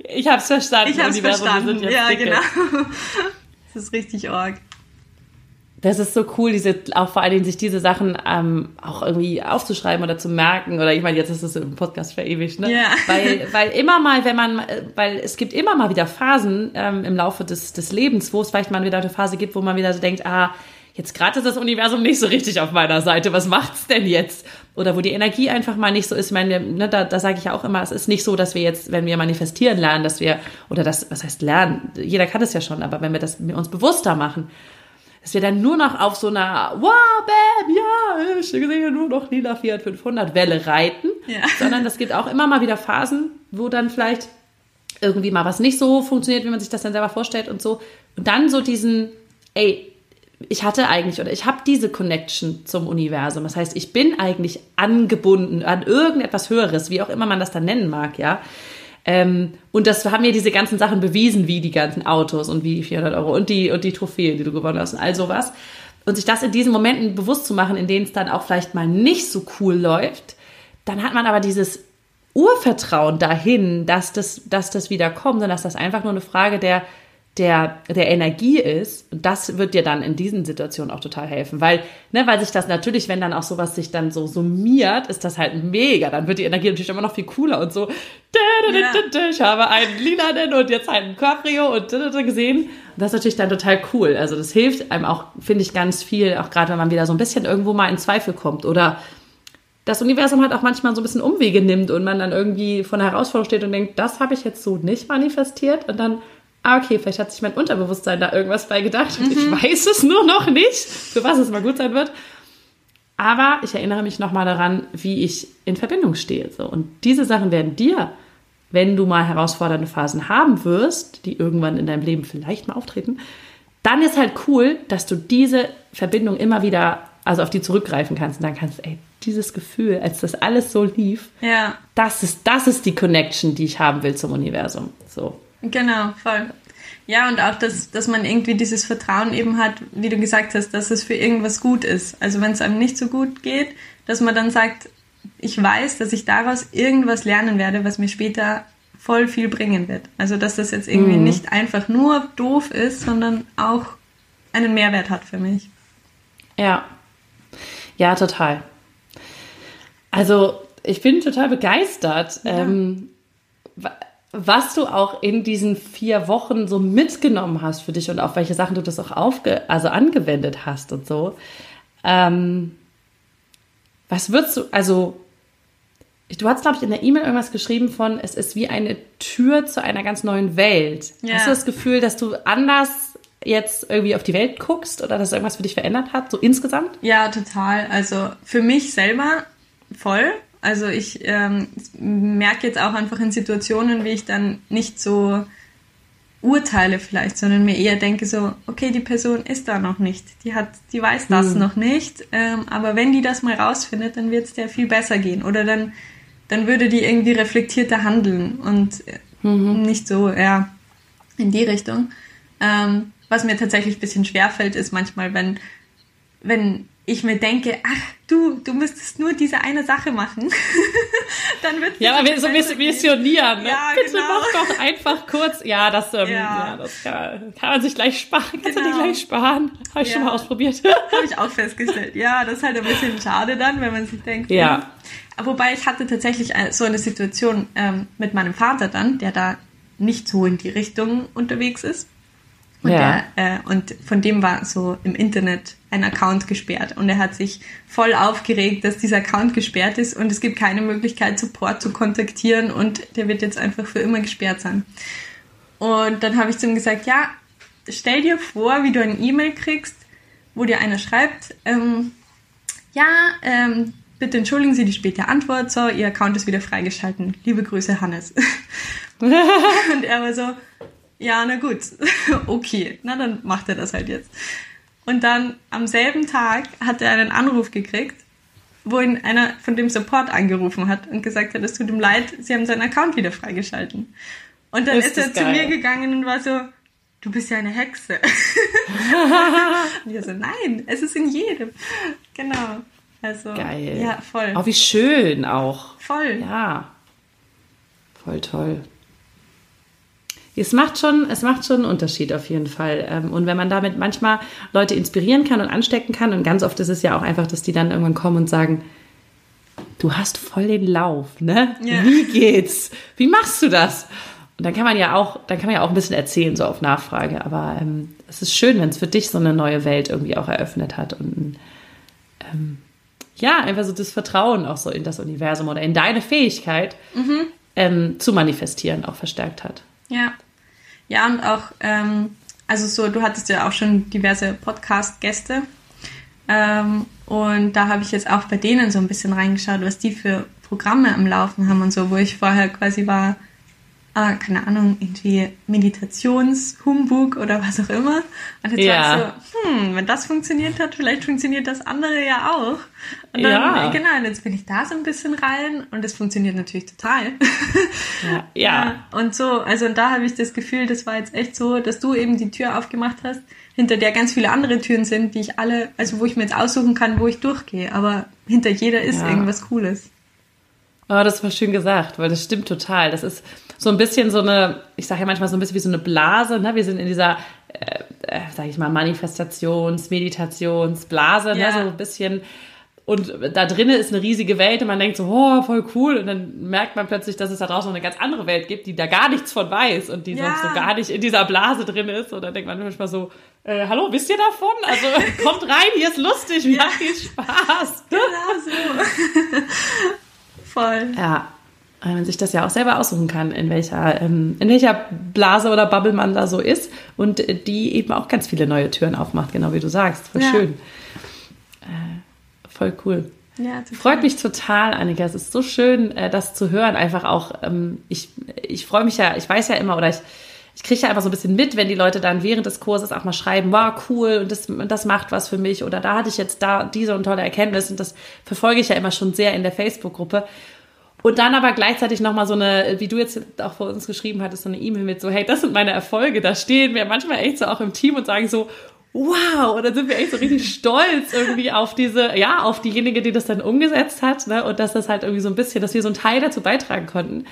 Ich habe es verstanden. Ich habe es verstanden. Ja, dicke. genau. Das ist richtig arg. Das ist so cool, diese, auch vor allen Dingen sich diese Sachen ähm, auch irgendwie aufzuschreiben oder zu merken. Oder ich meine, jetzt ist es im Podcast verewigt, ne? Ja. Weil, weil immer mal, wenn man, weil es gibt immer mal wieder Phasen ähm, im Laufe des, des Lebens, wo es vielleicht mal wieder eine Phase gibt, wo man wieder so denkt, ah, jetzt gerade ist das Universum nicht so richtig auf meiner Seite, was macht's denn jetzt? Oder wo die Energie einfach mal nicht so ist. Ich meine, ne, da, da sage ich ja auch immer, es ist nicht so, dass wir jetzt, wenn wir manifestieren lernen, dass wir, oder das, was heißt lernen, jeder kann es ja schon, aber wenn wir das wir uns bewusster machen, dass wir dann nur noch auf so einer Wow, Bam, ja, ich sehe nur noch lila Fiat 500 Welle reiten, Ja. sondern es gibt auch immer mal wieder Phasen, wo dann vielleicht irgendwie mal was nicht so funktioniert, wie man sich das dann selber vorstellt und so. Und dann so diesen, ey, ich hatte eigentlich oder ich habe diese Connection zum Universum. Das heißt, ich bin eigentlich angebunden an irgendetwas Höheres, wie auch immer man das dann nennen mag, ja. Ähm, und das haben mir diese ganzen Sachen bewiesen, wie die ganzen Autos und wie die 400 Euro und die, und die Trophäe, die du gewonnen hast und all sowas. Und sich das in diesen Momenten bewusst zu machen, in denen es dann auch vielleicht mal nicht so cool läuft, dann hat man aber dieses Urvertrauen dahin, dass das, dass das wieder kommt und dass das einfach nur eine Frage der, der, der Energie ist. Und das wird dir dann in diesen Situationen auch total helfen. Weil, ne, weil sich das natürlich, wenn dann auch sowas sich dann so summiert, ist das halt mega. Dann wird die Energie natürlich immer noch viel cooler und so. Ja. Ich habe einen lilanen und jetzt einen Cabrio und gesehen. Und das ist natürlich dann total cool. Also das hilft einem auch, finde ich, ganz viel, auch gerade wenn man wieder so ein bisschen irgendwo mal in Zweifel kommt oder das Universum halt auch manchmal so ein bisschen Umwege nimmt und man dann irgendwie vor einer Herausforderung steht und denkt, das habe ich jetzt so nicht manifestiert und dann, ah, okay, vielleicht hat sich mein Unterbewusstsein da irgendwas bei gedacht und ich weiß es nur noch nicht, für was es mal gut sein wird. Aber ich erinnere mich nochmal daran, wie ich in Verbindung stehe. So. Und diese Sachen werden dir, wenn du mal herausfordernde Phasen haben wirst, die irgendwann in deinem Leben vielleicht mal auftreten, dann ist halt cool, dass du diese Verbindung immer wieder, also auf die zurückgreifen kannst und dann kannst, ey, dieses Gefühl, als das alles so lief, Ja, das ist, das ist die Connection, die ich haben will zum Universum. So. Genau, voll. Ja, und auch, dass, dass man irgendwie dieses Vertrauen eben hat, wie du gesagt hast, dass es für irgendwas gut ist. Also wenn es einem nicht so gut geht, dass man dann sagt, ich weiß, dass ich daraus irgendwas lernen werde, was mir später voll viel bringen wird. Also dass das jetzt irgendwie Mhm. nicht einfach nur doof ist, sondern auch einen Mehrwert hat für mich. Ja. Ja, total. Also, ich bin total begeistert, ähm, wa- was du auch in diesen vier Wochen so mitgenommen hast für dich und auf welche Sachen du das auch aufge also angewendet hast und so. Ähm, was würdest du, also, du hast, glaube ich, in der E-Mail irgendwas geschrieben von, es ist wie eine Tür zu einer ganz neuen Welt. Ja. Hast du das Gefühl, dass du anders jetzt irgendwie auf die Welt guckst oder dass irgendwas für dich verändert hat, so insgesamt? Ja, total. Also für mich selber voll. Also ich ähm, merke jetzt auch einfach in Situationen, wie ich dann nicht so urteile vielleicht, sondern mir eher denke so, okay, die Person ist da noch nicht. Die hat, die weiß das noch nicht. Ähm, aber wenn die das mal rausfindet, dann wird es der viel besser gehen. Oder dann, dann würde die irgendwie reflektierter handeln und äh, nicht so, ja, in die Richtung. Ähm, was mir tatsächlich ein bisschen schwerfällt, ist manchmal, wenn, wenn ich mir denke, ach du, du müsstest nur diese eine Sache machen, dann wird Ja, aber wir so ein bisschen missionieren. Ne? Ja, Bitte genau. mach doch einfach kurz. Ja, das, ähm, Ja. ja. das kann, kann man sich gleich sparen. Kannst du Genau. dir gleich sparen? Habe ich schon Ja. mal ausprobiert. Habe ich auch festgestellt. Ja, das ist halt ein bisschen schade dann, wenn man sich denkt. Ja. hm. Wobei ich hatte tatsächlich ein- so eine Situation ähm, mit meinem Vater dann, der da nicht so in die Richtung unterwegs ist. Und, Ja. der, äh, und von dem war so im Internet ein Account gesperrt. Und er hat sich voll aufgeregt, dass dieser Account gesperrt ist und es gibt keine Möglichkeit, Support zu kontaktieren und der wird jetzt einfach für immer gesperrt sein. Und dann habe ich zu ihm gesagt, ja, stell dir vor, wie du ein E-Mail kriegst, wo dir einer schreibt, ähm, ja, ähm, bitte entschuldigen Sie die späte Antwort, so, Ihr Account ist wieder freigeschalten. Liebe Grüße, Hannes. Und er war so, ja, na gut, okay, na dann macht er das halt jetzt. Und dann am selben Tag hat er einen Anruf gekriegt, wo ihn einer von dem Support angerufen hat und gesagt hat, es tut ihm leid, sie haben seinen Account wieder freigeschalten. Und dann Ist ist, er zu geil. mir gegangen und war so, du bist ja eine Hexe. und ich so, nein, es ist in jedem. Genau. Also, Geil. ja, voll. Oh, wie schön auch. voll. Ja. Voll toll. Es macht schon, es macht schon einen Unterschied auf jeden Fall. Ähm, und wenn man damit manchmal Leute inspirieren kann und anstecken kann, und ganz oft ist es ja auch einfach, dass die dann irgendwann kommen und sagen, du hast voll den Lauf, ne? Ja. Wie geht's? Wie machst du das? Und dann kann man ja auch, dann kann man ja auch ein bisschen erzählen, so auf Nachfrage. Aber ähm, es ist schön, wenn es für dich so eine neue Welt irgendwie auch eröffnet hat und ähm, ja, einfach so das Vertrauen auch so in das Universum oder in deine Fähigkeit mhm. ähm, zu manifestieren auch verstärkt hat. Ja. Ja, und auch, ähm, also so, du hattest ja auch schon diverse Podcast-Gäste. Ähm, und da habe ich jetzt auch bei denen so ein bisschen reingeschaut, was die für Programme am Laufen haben und so, wo ich vorher quasi war, ah, keine Ahnung, irgendwie Meditationshumbug oder was auch immer. Und jetzt ja. war ich so, hm, wenn das funktioniert hat, vielleicht funktioniert das andere ja auch. Und dann, ja. genau, und jetzt bin ich da so ein bisschen rein und es funktioniert natürlich total. Ja. ja. Und so, also und da habe ich das Gefühl, das war jetzt echt so, dass du eben die Tür aufgemacht hast, hinter der ganz viele andere Türen sind, die ich alle, also wo ich mir jetzt aussuchen kann, wo ich durchgehe. Aber hinter jeder ist ja. irgendwas Cooles. Oh, das war schön gesagt, weil das stimmt total. Das ist so ein bisschen so eine, ich sage ja manchmal so ein bisschen wie so eine Blase. Ne? Wir sind in dieser, äh, äh, sage ich mal, Manifestations-, Meditationsblase, ne? ja. ne? so ein bisschen. Und da drinnen ist eine riesige Welt und man denkt so, oh, voll cool. Und dann merkt man plötzlich, dass es da draußen noch eine ganz andere Welt gibt, die da gar nichts von weiß und die ja. sonst so gar nicht in dieser Blase drin ist. Und dann denkt man manchmal so, äh, hallo, wisst ihr davon? Also kommt rein, hier ist lustig, wir ja. haben viel Spaß. Genau so. voll. Ja, weil man sich das ja auch selber aussuchen kann, in welcher, ähm, in welcher Blase oder Bubble man da so ist und die eben auch ganz viele neue Türen aufmacht, genau wie du sagst. Voll ja. schön. Voll cool. Ja, Freut mich total, Annika. Es ist so schön, äh, das zu hören. Einfach auch, ähm, ich, ich freue mich ja, ich weiß ja immer, oder ich, ich kriege ja einfach so ein bisschen mit, wenn die Leute dann während des Kurses auch mal schreiben, wow, cool, und das, das macht was für mich, oder da hatte ich jetzt da diese und tolle Erkenntnis, und das verfolge ich ja immer schon sehr in der Facebook-Gruppe. Und dann aber gleichzeitig nochmal so eine, wie du jetzt auch vor uns geschrieben hattest, so eine E-Mail mit so, hey, das sind meine Erfolge. Da stehen wir manchmal echt so auch im Team und sagen so, wow, und dann sind wir echt so richtig stolz irgendwie auf diese, ja, auf diejenige, die das dann umgesetzt hat, ne, und dass das halt irgendwie so ein bisschen, dass wir so einen Teil dazu beitragen konnten.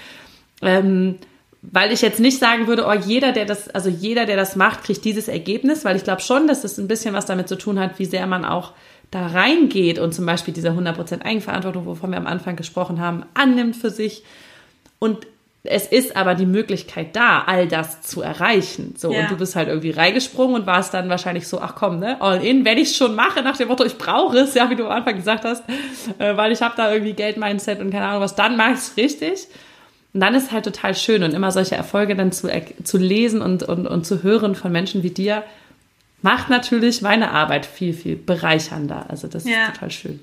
Ähm, weil ich jetzt nicht sagen würde, oh, jeder, der das, also jeder, der das macht, kriegt dieses Ergebnis, weil ich glaube schon, dass das ein bisschen was damit zu tun hat, wie sehr man auch da reingeht und zum Beispiel diese 100% Eigenverantwortung, wovon wir am Anfang gesprochen haben, annimmt für sich. Und es ist aber die Möglichkeit da, all das zu erreichen. So, ja. und du bist halt irgendwie reingesprungen und warst dann wahrscheinlich so, ach komm, ne, all in, wenn ich schon mache, nach dem Motto, ich brauche es, ja, wie du am Anfang gesagt hast, äh, weil ich habe da irgendwie Geld-Mindset und keine Ahnung was, dann mache ich es richtig. Und dann ist es halt total schön und immer solche Erfolge dann zu, zu lesen und, und, und zu hören von Menschen wie dir, macht natürlich meine Arbeit viel, viel bereichernder. Also das ja. ist total schön.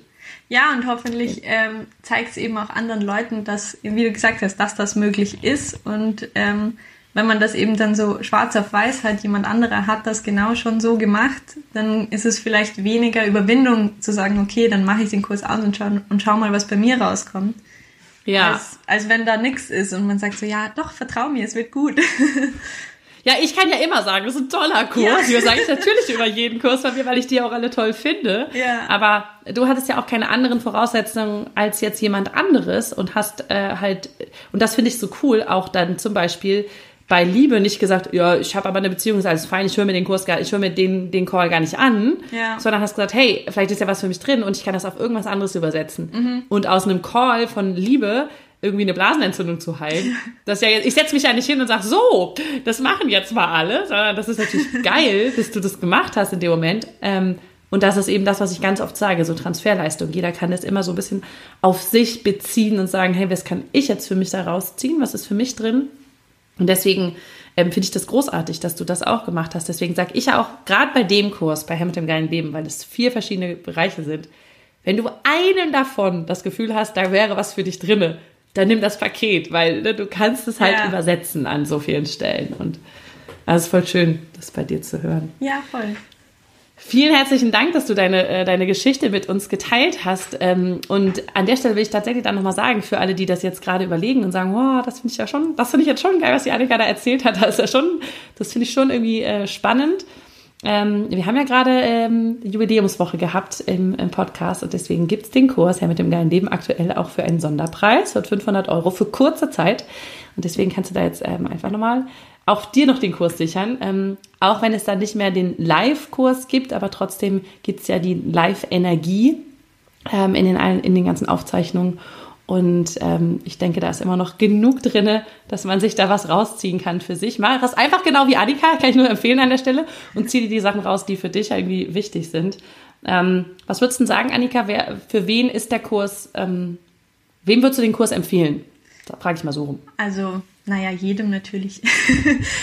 Ja, und hoffentlich ähm, zeigt es eben auch anderen Leuten, dass, wie du gesagt hast, dass das möglich ist. Und ähm, wenn man das eben dann so schwarz auf weiß hat, jemand anderer hat das genau schon so gemacht, dann ist es vielleicht weniger Überwindung zu sagen, okay, dann mache ich den Kurs aus und schau, und schau mal, was bei mir rauskommt. Ja. Als, als wenn da nichts ist und man sagt so, ja, doch, vertrau mir, es wird gut. Ja, ich kann ja immer sagen, das ist ein toller Kurs. Ja. Das sage ich natürlich über jeden Kurs von mir, weil ich die auch alle toll finde. Ja. Aber du hattest ja auch keine anderen Voraussetzungen als jetzt jemand anderes und hast äh, halt, und das finde ich so cool, auch dann zum Beispiel bei Liebe nicht gesagt, ja, ich habe aber eine Beziehung, ist alles fein, ich höre mir den Kurs gar, ich höre mir den, den Call gar nicht an, ja. sondern hast gesagt, hey, vielleicht ist ja was für mich drin und ich kann das auf irgendwas anderes übersetzen. Mhm. Und aus einem Call von Liebe irgendwie eine Blasenentzündung zu heilen. Das ja jetzt, ich setze mich ja nicht hin und sage, so, das machen jetzt mal alle, sondern das ist natürlich geil, dass du das gemacht hast in dem Moment. Ähm, und das ist eben das, was ich ganz oft sage, so Transferleistung. Jeder kann das immer so ein bisschen auf sich beziehen und sagen, hey, was kann ich jetzt für mich da rausziehen? Was ist für mich drin? Und deswegen ähm, finde ich das großartig, dass du das auch gemacht hast. Deswegen sage ich ja auch, gerade bei dem Kurs, bei Hamilton Geilen Leben, weil es vier verschiedene Bereiche sind, wenn du einen davon das Gefühl hast, da wäre was für dich drinne, dann nimm das Paket, weil ne, du kannst es halt ja. übersetzen an so vielen Stellen. Und es ist voll schön, das bei dir zu hören. Ja, voll. Vielen herzlichen Dank, dass du deine, äh, deine Geschichte mit uns geteilt hast. Ähm, und an der Stelle will ich tatsächlich dann nochmal sagen, für alle, die das jetzt gerade überlegen und sagen, wow, das finde ich ja schon, das finde ich jetzt schon geil, was die Annika da erzählt hat. Das ist ja schon, das finde ich schon irgendwie äh, spannend. Ähm, wir haben ja gerade ähm, Jubiläumswoche gehabt im, im Podcast und deswegen gibt's den Kurs ja mit dem geilen Leben aktuell auch für einen Sonderpreis von 500 Euro für kurze Zeit. Und deswegen kannst du da jetzt ähm, einfach nochmal auch dir noch den Kurs sichern. Ähm, auch wenn es dann nicht mehr den Live-Kurs gibt, aber trotzdem gibt's ja die Live-Energie ähm, in, den, in den ganzen Aufzeichnungen. Und ähm, ich denke, da ist immer noch genug drinne, dass man sich da was rausziehen kann für sich. Mach das einfach genau wie Annika, kann ich nur empfehlen an der Stelle und zieh dir die Sachen raus, die für dich irgendwie wichtig sind. Ähm, was würdest du denn sagen, Annika? Wer, für wen ist der Kurs? Ähm, wem würdest du den Kurs empfehlen? Da frage ich mal so rum. Also, naja, jedem natürlich.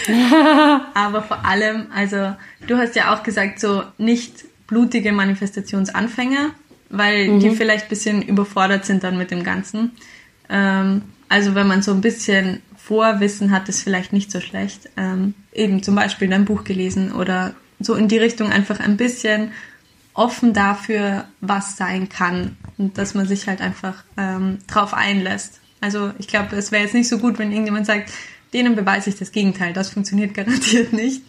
Aber vor allem, also du hast ja auch gesagt, so nicht blutige Manifestationsanfänger, weil mhm. die vielleicht ein bisschen überfordert sind dann mit dem Ganzen. Ähm, also wenn man so ein bisschen Vorwissen hat, ist vielleicht nicht so schlecht. Ähm, eben zum Beispiel ein Buch gelesen oder so in die Richtung einfach ein bisschen offen dafür, was sein kann und dass man sich halt einfach ähm, drauf einlässt. Also ich glaube, es wäre jetzt nicht so gut, wenn irgendjemand sagt, denen beweise ich das Gegenteil. Das funktioniert garantiert nicht.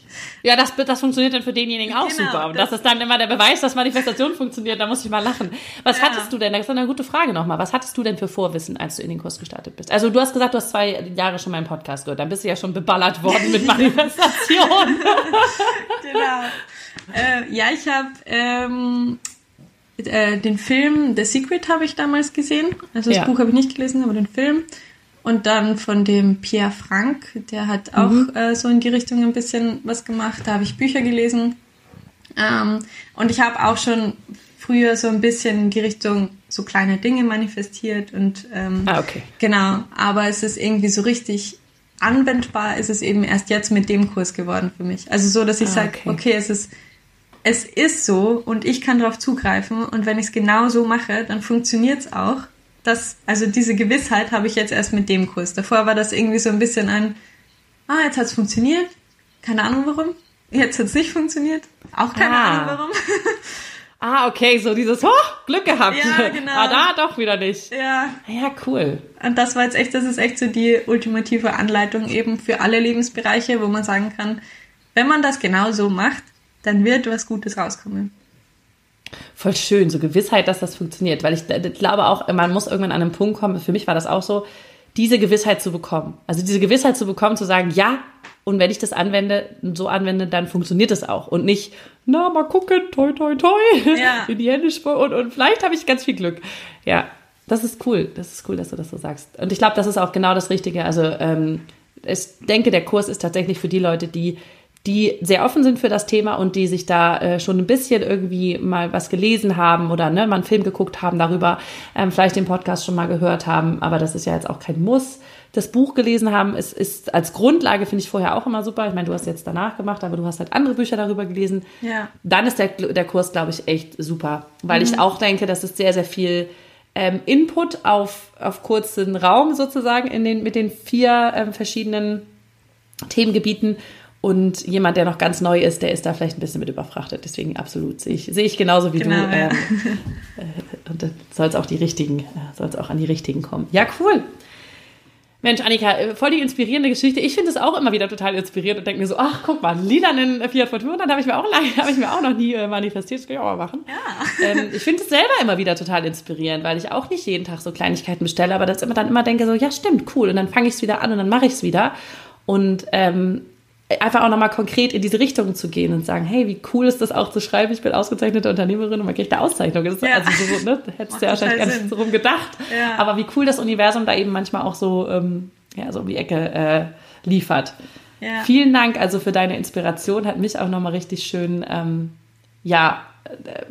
Ja, das, das funktioniert dann für denjenigen auch genau, super. Und das, das, ist dann immer der Beweis, dass Manifestation funktioniert. Da muss ich mal lachen. Was ja. hattest du denn? Das ist eine gute Frage nochmal. Was hattest du denn für Vorwissen, als du in den Kurs gestartet bist? Also du hast gesagt, du hast zwei Jahre schon meinen Podcast gehört. Dann bist du ja schon beballert worden mit Manifestation. genau. Äh, ja, ich habe ähm, äh, den Film The Secret habe ich damals gesehen. Also das ja. Buch habe ich nicht gelesen, aber den Film. Und dann von dem Pierre Frank, der hat auch mhm. äh, so in die Richtung ein bisschen was gemacht. Da habe ich Bücher gelesen. Ähm, und ich habe auch schon früher so ein bisschen in die Richtung so kleine Dinge manifestiert und ähm, ah, okay. genau, aber es ist irgendwie so richtig anwendbar ist es eben erst jetzt mit dem Kurs geworden für mich. Also so, dass ich ah, sage, okay. okay, es ist es ist so und ich kann darauf zugreifen und wenn ich es genau so mache, dann funktioniert es auch das, also diese Gewissheit habe ich jetzt erst mit dem Kurs. Davor war das irgendwie so ein bisschen ein, ah, jetzt hat es funktioniert. Keine Ahnung warum. Jetzt hat es nicht funktioniert. Auch keine ah. Ahnung warum. ah, okay, so dieses, oh, Glück gehabt. Ja, genau. Ah, da doch wieder nicht. Ja. Ja, cool. Und das war jetzt echt, das ist echt so die ultimative Anleitung eben für alle Lebensbereiche, wo man sagen kann, wenn man das genau so macht, dann wird was Gutes rauskommen. Voll schön, so Gewissheit, dass das funktioniert. Weil ich, ich glaube auch, man muss irgendwann an einen Punkt kommen, für mich war das auch so, diese Gewissheit zu bekommen. Also diese Gewissheit zu bekommen, zu sagen, ja, und wenn ich das anwende, so anwende, dann funktioniert es auch. Und nicht, na, mal gucken, toi, toi, toi, ja. in die Hände und, und vielleicht habe ich ganz viel Glück. Ja, das ist cool. Das ist cool, dass du das so sagst. Und ich glaube, das ist auch genau das Richtige. Also ähm, ich denke, der Kurs ist tatsächlich für die Leute, die die sehr offen sind für das Thema und die sich da äh, schon ein bisschen irgendwie mal was gelesen haben oder ne, mal einen Film geguckt haben darüber, ähm, vielleicht den Podcast schon mal gehört haben, aber das ist ja jetzt auch kein Muss. Das Buch gelesen haben, es ist als Grundlage, finde ich vorher auch immer super. Ich meine, du hast jetzt danach gemacht, aber du hast halt andere Bücher darüber gelesen. Ja. Dann ist der, der Kurs, glaube ich, echt super, weil mhm. ich auch denke, das ist sehr, sehr viel ähm, Input auf, auf kurzen Raum sozusagen in den, mit den vier ähm, verschiedenen Themengebieten und jemand, der noch ganz neu ist, der ist da vielleicht ein bisschen mit überfrachtet. Deswegen absolut sehe ich, sehe ich genauso wie genau, du. Ja. Ähm, äh, und soll es auch die richtigen, äh, soll es auch an die richtigen kommen. Ja, cool. Mensch, Annika, äh, voll die inspirierende Geschichte. Ich finde es auch immer wieder total inspirierend und denke mir so, ach, guck mal, lilanen Fiat Fortuna, dann habe ich mir auch lange, habe ich mir auch noch nie manifestiert, das kann ich auch mal machen. Ja. Ähm, ich finde es selber immer wieder total inspirierend, weil ich auch nicht jeden Tag so Kleinigkeiten bestelle, aber das immer dann immer denke so, ja, stimmt, cool. Und dann fange ich es wieder an und dann mache ich es wieder. Und ähm, einfach auch nochmal konkret in diese Richtung zu gehen und sagen, hey, wie cool ist das auch zu schreiben, ich bin ausgezeichnete Unternehmerin und man kriegt eine Auszeichnung. Das ist ja. also so, ne, hättest du ja wahrscheinlich gar nicht so rum gedacht. Ja. Aber wie cool das Universum da eben manchmal auch so, ähm, ja, so um die Ecke äh, liefert. Ja. Vielen Dank also für deine Inspiration, hat mich auch nochmal richtig schön, ähm, ja, äh,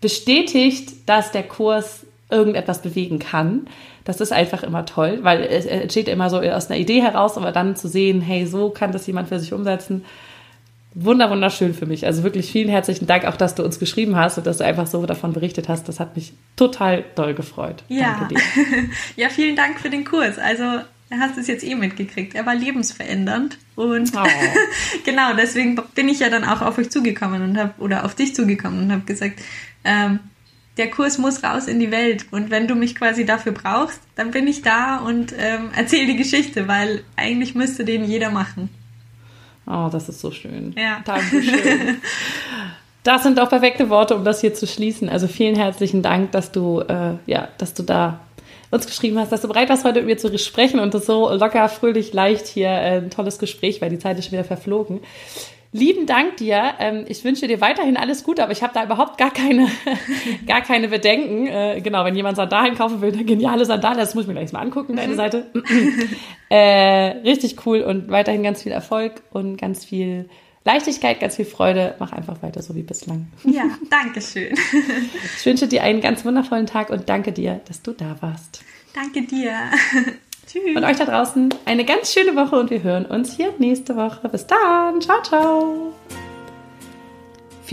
bestätigt, dass der Kurs irgendetwas bewegen kann das ist einfach immer toll, weil es entsteht immer so aus einer Idee heraus, aber dann zu sehen, hey, so kann das jemand für sich umsetzen. Wunder, wunderschön für mich. Also wirklich vielen herzlichen Dank auch, dass du uns geschrieben hast und dass du einfach so davon berichtet hast. Das hat mich total doll gefreut. Ja. Ja, vielen Dank für den Kurs. Also du hast es jetzt eh mitgekriegt. Er war lebensverändernd und oh. genau deswegen bin ich ja dann auch auf euch zugekommen und habe oder auf dich zugekommen und habe gesagt, ähm, der Kurs muss raus in die Welt. Und wenn du mich quasi dafür brauchst, dann bin ich da und ähm, erzähle die Geschichte, weil eigentlich müsste den jeder machen. Oh, das ist so schön. Ja. Dankeschön. Das sind auch perfekte Worte, um das hier zu schließen. Also vielen herzlichen Dank, dass du, äh, ja, dass du da uns geschrieben hast, dass du bereit warst, heute mit mir zu sprechen und das so locker, fröhlich, leicht hier äh, ein tolles Gespräch, weil die Zeit ist schon wieder verflogen. Lieben Dank dir. Ähm, ich wünsche dir weiterhin alles Gute, aber ich habe da überhaupt gar keine, gar keine Bedenken. Äh, genau, wenn jemand Sandalen kaufen will, eine geniale Sandale, das muss ich mir gleich mal angucken, deine mhm. Seite. äh, richtig cool und weiterhin ganz viel Erfolg und ganz viel Leichtigkeit, ganz viel Freude. Mach einfach weiter so wie bislang. Ja, danke schön. Ich wünsche dir einen ganz wundervollen Tag und danke dir, dass du da warst. Danke dir. Tschüss. Und euch da draußen eine ganz schöne Woche und wir hören uns hier nächste Woche. Bis dann. Ciao, ciao.